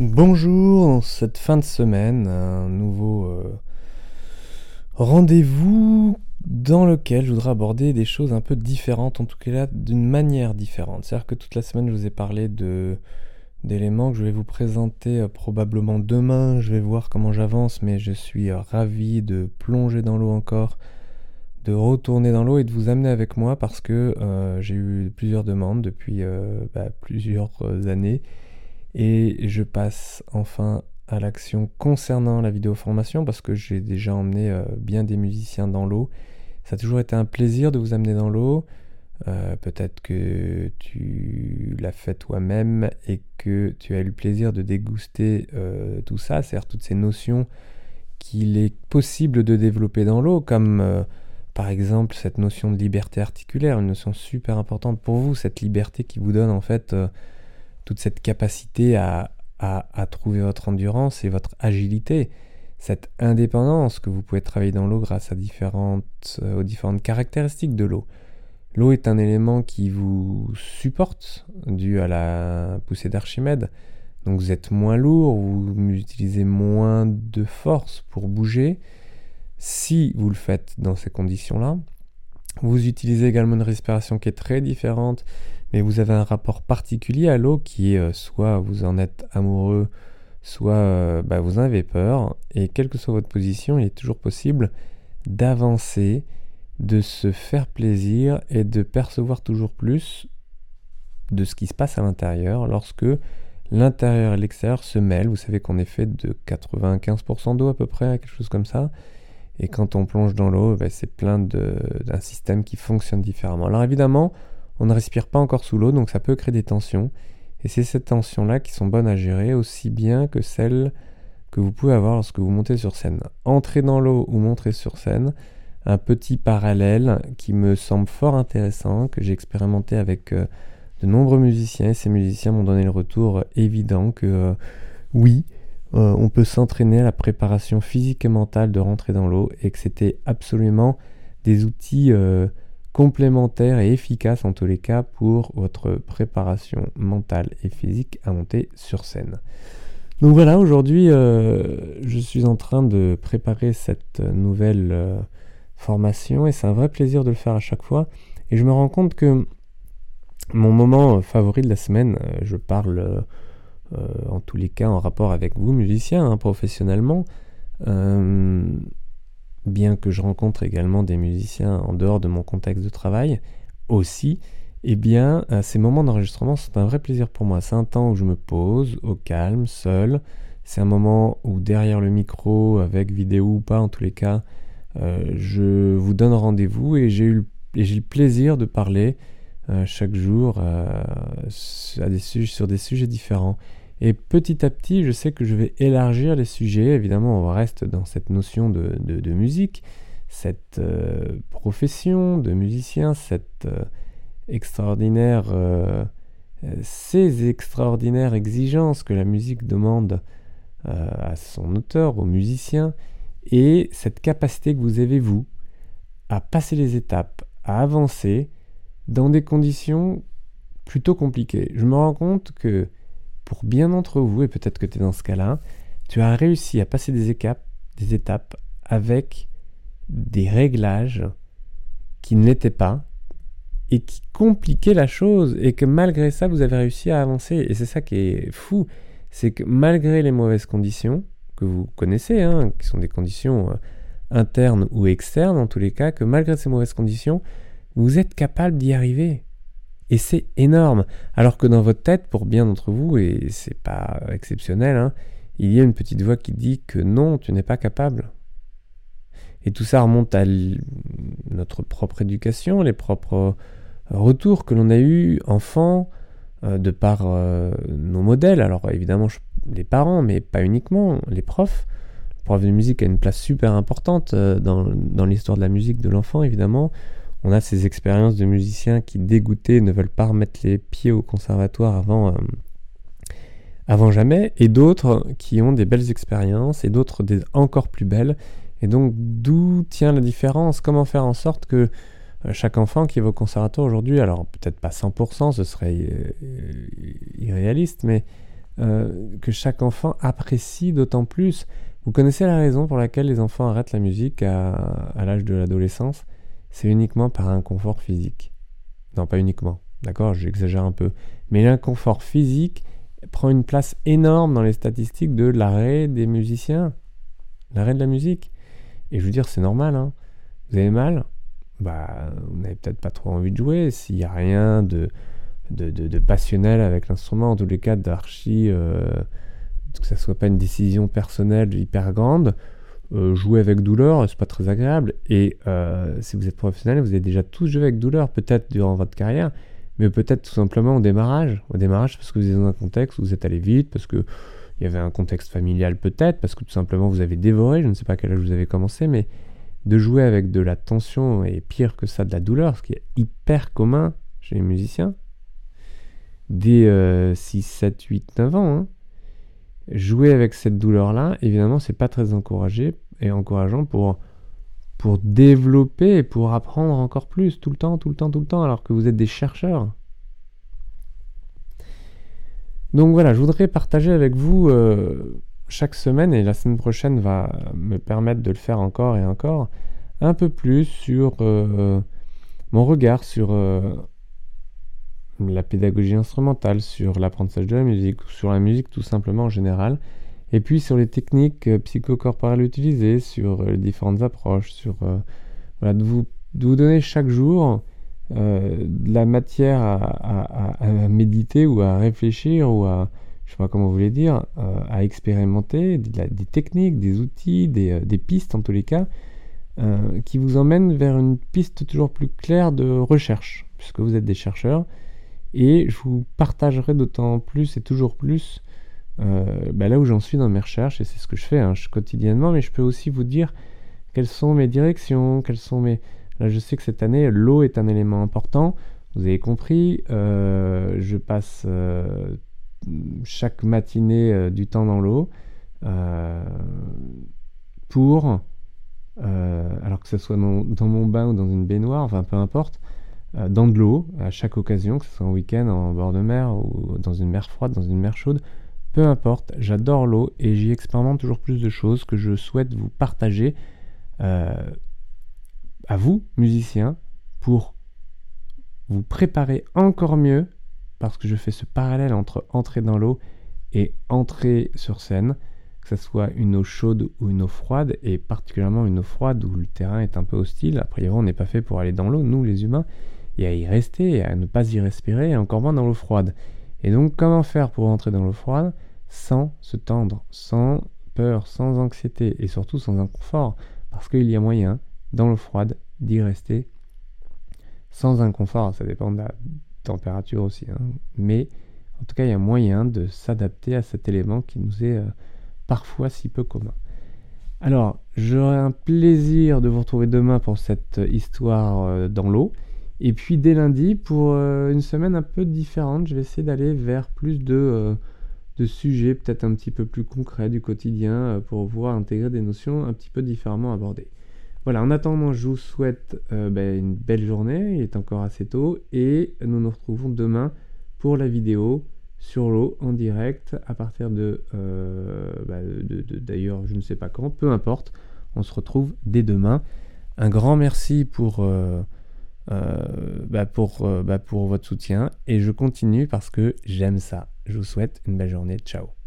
Bonjour, cette fin de semaine, un nouveau euh, rendez-vous dans lequel je voudrais aborder des choses un peu différentes, en tout cas d'une manière différente. C'est-à-dire que toute la semaine je vous ai parlé de d'éléments que je vais vous présenter euh, probablement demain. Je vais voir comment j'avance, mais je suis euh, ravi de plonger dans l'eau encore, de retourner dans l'eau et de vous amener avec moi parce que j'ai eu plusieurs demandes depuis bah, plusieurs années et je passe enfin à l'action concernant la vidéo formation parce que j'ai déjà emmené euh, bien des musiciens dans l'eau. Ça a toujours été un plaisir de vous amener dans l'eau. Euh, peut-être que tu l'as fait toi-même et que tu as eu le plaisir de déguster euh, tout ça, c'est-à-dire toutes ces notions qu'il est possible de développer dans l'eau, comme par exemple cette notion de liberté articulaire, une notion super importante pour vous, cette liberté qui vous donne en fait toute cette capacité à, trouver votre endurance et votre agilité, cette indépendance que vous pouvez travailler dans l'eau grâce à euh, aux différentes caractéristiques de l'eau. L'eau est un élément qui vous supporte dû à la poussée d'Archimède. Donc vous êtes moins lourd, vous utilisez moins de force pour bouger. Si vous le faites dans ces conditions-là, vous utilisez également une respiration qui est très différente mais vous avez un rapport particulier à l'eau qui est euh, soit vous en êtes amoureux, soit euh, bah, vous en avez peur, et quelle que soit votre position, il est toujours possible d'avancer, de se faire plaisir et de percevoir toujours plus de ce qui se passe à l'intérieur lorsque l'intérieur et l'extérieur se mêlent. Vous savez qu'on est fait de 95% d'eau à peu près, quelque chose comme ça. Et quand on plonge dans l'eau, bah, c'est plein d'un système qui fonctionne différemment. Alors évidemment, on ne respire pas encore sous l'eau, donc ça peut créer des tensions. Et c'est ces tensions-là qui sont bonnes à gérer, aussi bien que celles que vous pouvez avoir lorsque vous montez sur scène. Entrer dans l'eau ou montrer sur scène, un petit parallèle qui me semble fort intéressant, que j'ai expérimenté avec euh, de nombreux musiciens, et ces musiciens m'ont donné le retour évident que euh, oui, euh, on peut s'entraîner à la préparation physique et mentale de rentrer dans l'eau, et que c'était absolument des outils complémentaire et efficace en tous les cas pour votre préparation mentale et physique à monter sur scène. Donc voilà, aujourd'hui euh, je suis en train de préparer cette nouvelle euh, formation et c'est un vrai plaisir de le faire à chaque fois. Et je me rends compte que mon moment favori de la semaine, euh, je parle en tous les cas en rapport avec vous musiciens, hein, professionnellement, bien que je rencontre également des musiciens en dehors de mon contexte de travail aussi, eh bien, euh, ces moments d'enregistrement sont un vrai plaisir pour moi. C'est un temps où je me pose au calme, seul. C'est un moment où derrière le micro, avec vidéo ou pas, en tous les cas, euh, je vous donne rendez-vous et j'ai eu le plaisir de parler euh, chaque jour sur des sujets différents. Et petit à petit, je sais que je vais élargir les sujets. Évidemment, on reste dans cette notion de, musique, cette euh, profession de musicien, cette euh, extraordinaire, euh, ces extraordinaires exigences que la musique demande à son auteur, au musicien, et cette capacité que vous avez, vous, à passer les étapes, à avancer dans des conditions plutôt compliquées. Je me rends compte que pour bien d'entre vous, et peut-être que tu es dans ce cas-là, tu as réussi à passer des étapes, avec des réglages qui ne l'étaient pas et qui compliquaient la chose et que malgré ça vous avez réussi à avancer. Et c'est ça qui est fou c'est que malgré les mauvaises conditions que vous connaissez hein, qui sont des conditions euh, internes ou externes en tous les cas que malgré ces mauvaises conditions vous êtes capable d'y arriver et c'est énorme. Alors que dans votre tête, pour bien d'entre vous, et c'est pas exceptionnel, hein, il y a une petite voix qui dit que non, tu n'es pas capable. Et tout ça remonte à notre propre éducation, les propres retours que l'on a eus enfant, euh, de par euh, nos modèles. Alors évidemment, les parents, mais pas uniquement, les profs. Le prof de musique a une place super importante euh, dans l'histoire de la musique de l'enfant, évidemment. On a ces expériences de musiciens qui, dégoûtés, ne veulent pas remettre les pieds au conservatoire avant, euh, jamais, et d'autres qui ont des belles expériences, et d'autres encore plus belles. Et donc, d'où tient la différence? Comment faire en sorte que euh, chaque enfant qui va au conservatoire aujourd'hui, alors peut-être pas 100%, ce serait euh, irréaliste, mais que chaque enfant apprécie d'autant plus? Vous connaissez la raison pour laquelle les enfants arrêtent la musique à l'âge de l'adolescence? C'est uniquement par inconfort physique. Non, pas uniquement, d'accord, j'exagère un peu. Mais l'inconfort physique prend une place énorme dans les statistiques de l'arrêt des musiciens, l'arrêt de la musique. Et je veux dire, c'est normal, hein. Vous avez mal? Bah, vous n'avez peut-être pas trop envie de jouer. S'il n'y a rien de, de, passionnel avec l'instrument, en tous les cas d'archi, euh, que ça soit pas une décision personnelle hyper grande, euh, jouer avec douleur, c'est pas très agréable. Et euh, si vous êtes professionnel, vous avez déjà tous joué avec douleur, peut-être durant votre carrière, mais peut-être tout simplement au démarrage. Au démarrage, parce que vous êtes dans un contexte où vous êtes allé vite, parce que il y avait un contexte familial peut-être, parce que tout simplement vous avez dévoré, je ne sais pas à quel âge vous avez commencé, mais de jouer avec de la tension et pire que ça, de la douleur, ce qui est hyper commun chez les musiciens, dès 6, 7, 8, 9 ans. Hein. Jouer avec cette douleur-là, évidemment, c'est pas très encouragé et encourageant pour développer pour apprendre encore plus, tout le temps, tout le temps, tout le temps, alors que vous êtes des chercheurs. Donc voilà, je voudrais partager avec vous euh, chaque semaine, et la semaine prochaine va me permettre de le faire encore et encore, un peu plus sur euh, mon regard sur euh, la pédagogie instrumentale, sur l'apprentissage de la musique, sur la musique tout simplement en général, et puis sur les techniques euh, psychocorporelles utilisées, sur euh, les différentes approches, sur euh, voilà, de, vous, de vous donner chaque jour de la matière à, méditer ou à réfléchir ou à, je sais pas comment vous voulez dire, à expérimenter, des, techniques, des outils, des, des, pistes en tous les cas, qui vous emmènent vers une piste toujours plus claire de recherche, puisque vous êtes des chercheurs, et je vous partagerai d'autant plus et toujours plus euh, bah, là où j'en suis dans mes recherches, et c'est ce que je fais hein, quotidiennement, mais je peux aussi vous dire quelles sont mes directions, quelles sont mes... Là, je sais que cette année, l'eau est un élément important. Vous avez compris, euh, je passe euh, chaque matinée du temps dans l'eau pour, alors que ce soit dans, dans, mon bain ou dans une baignoire, enfin peu importe, dans de l'eau à chaque occasion, que ce soit en week-end, en bord de mer ou dans une mer froide, dans une mer chaude, peu importe, j'adore l'eau et j'y expérimente toujours plus de choses que je souhaite vous partager euh, à vous, musiciens, pour vous préparer encore mieux, parce que je fais ce parallèle entre entrer dans l'eau et entrer sur scène, que ce soit une eau chaude ou une eau froide, et particulièrement une eau froide où le terrain est un peu hostile. A priori, on n'est pas fait pour aller dans l'eau, nous les humains, et à y rester, à ne pas y respirer, et encore moins dans l'eau froide. Et donc, comment faire pour entrer dans l'eau froide sans se tendre, sans peur, sans anxiété et surtout sans inconfort? Parce qu'il y a moyen, dans l'eau froide, d'y rester sans inconfort. Ça dépend de la température aussi. Hein. Mais en tout cas, il y a moyen de s'adapter à cet élément qui nous est euh, parfois si peu commun. Alors, j'aurai un plaisir de vous retrouver demain pour cette histoire euh, dans l'eau. Et puis dès lundi, pour euh, une semaine un peu différente, je vais essayer d'aller vers plus de, euh, de sujets peut-être un petit peu plus concrets du quotidien euh, pour pouvoir intégrer des notions un petit peu différemment abordées. Voilà, en attendant, je vous souhaite ben, une belle journée, il est encore assez tôt, et nous nous retrouvons demain pour la vidéo sur l'eau en direct à partir de, bah, d'ailleurs je ne sais pas quand, peu importe, on se retrouve dès demain. Un grand merci pour bah, pour, euh, bah, pour votre soutien et je continue parce que j'aime ça. Je vous souhaite une belle journée. Ciao